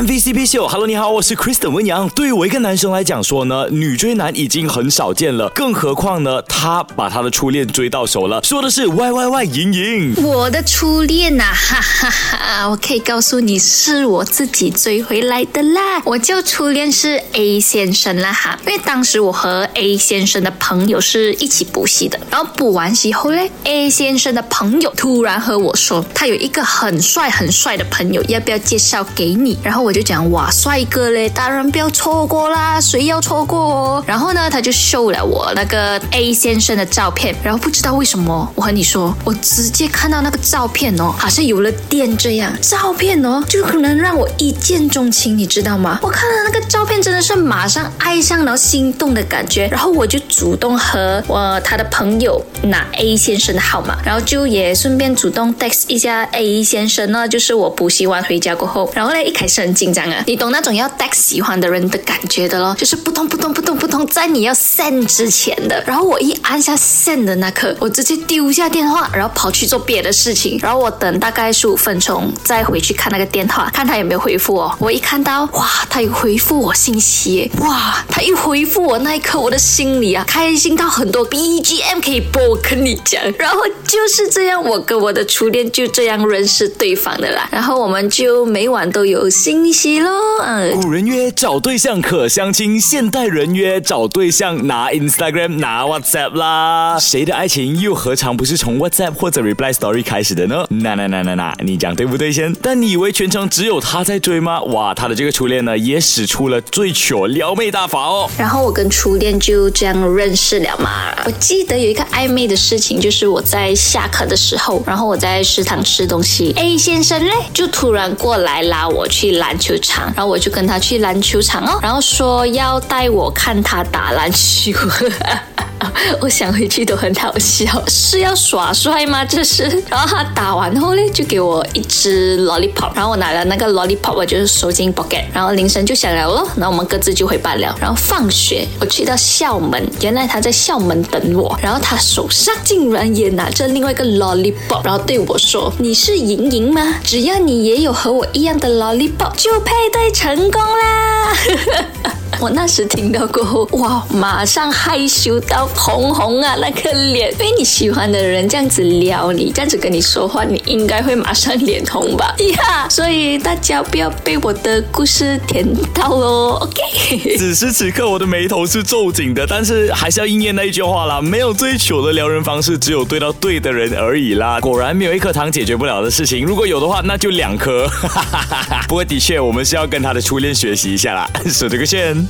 MVCp 秀。Hello，你好，我是 Kristen 温阳。对于我一个男生来讲说呢，女追男已经很少见了，更何况呢，他把他的初恋追到手了，说的是 Y Y Y 莹莹。我的初恋呐、哈哈哈！我可以告诉你，是我自己追回来的啦。我叫初恋是 A 先生啦哈，因为当时我和 A 先生的朋友是一起补习的，然后补完习后嘞，A 先生的朋友突然和我说，他有一个很帅很帅的朋友，要不要介绍给你？然后我我就讲哇，帅哥嘞，当然不要错过啦，谁要错过哦？然后呢，他就秀了我那个 A 先生的照片，然后不知道为什么，我和你说，我直接看到那个照片哦，好像有了电这样，照片哦，就可能让我一见钟情，你知道吗？我看到那个照片真的是马上爱上，然后心动的感觉，然后我就主动和我他的朋友拿 A 先生的号码，然后就也顺便主动 text 一下 A 先生呢，就是我补习完回家过后，然后呢一开始很紧张啊，你懂那种要带喜欢的人的感觉的咯，就是扑通扑通扑通扑通，在你要 send 之前的，然后我一按下 send 的那刻，我直接丢下电话，然后跑去做别的事情，然后我等大概十五分钟再回去看那个电话，看他有没有回复我。我一看到哇，他有回复我信息，哇，他一回复我那一刻，我的心里啊开心到很多 BGM 可以播，我跟你讲，然后就是这样，我跟我的初恋就这样认识对方的啦，然后我们就每晚都有新信息咯，嗯。古人曰找对象可相亲，现代人约找对象拿 Instagram 拿 WhatsApp 啦。谁的爱情又何尝不是从 WhatsApp 或者 Reply Story 开始的呢？那那那那那，你讲对不对先？但你以为全程只有他在追吗？哇，他的这个初恋呢，也使出了最糗撩妹大法哦。然后我跟初恋就这样认识了嘛。我记得有一个暧昧的事情，就是我在下课的时候，然后我在食堂吃东西，A 先生嘞就突然过来拉我去篮球场，然后我就跟他去篮球场哦，然后说要带我看他打篮球。我想回去都很好笑，是要耍帅吗？这是。然后他打完后呢，就给我一支 lollipop，然后我拿了那个 lollipop，我就是收进 pocket，然后铃声就响了咯，然后我们各自就回班了。然后放学，我去到校门，原来他在校门等我，然后他手上竟然也拿着另外一个 lollipop，然后对我说：“你是莹莹吗？只要你也有和我一样的 lollipop，就配对成功啦！”我那时听到过后，哇，马上害羞到红红啊，那个脸，因为你喜欢的人这样子撩你，这样子跟你说话，你应该会马上脸红吧？呀，所以大家不要被我的故事甜到喽，OK？此时此刻，我的眉头是皱紧的，但是还是要应验那一句话啦，没有最糗的撩人方式，只有对到对的人而已啦。果然没有一颗糖解决不了的事情，如果有的话，那就两颗。不过的确，我们是要跟他的初恋学习一下啦，守这个线。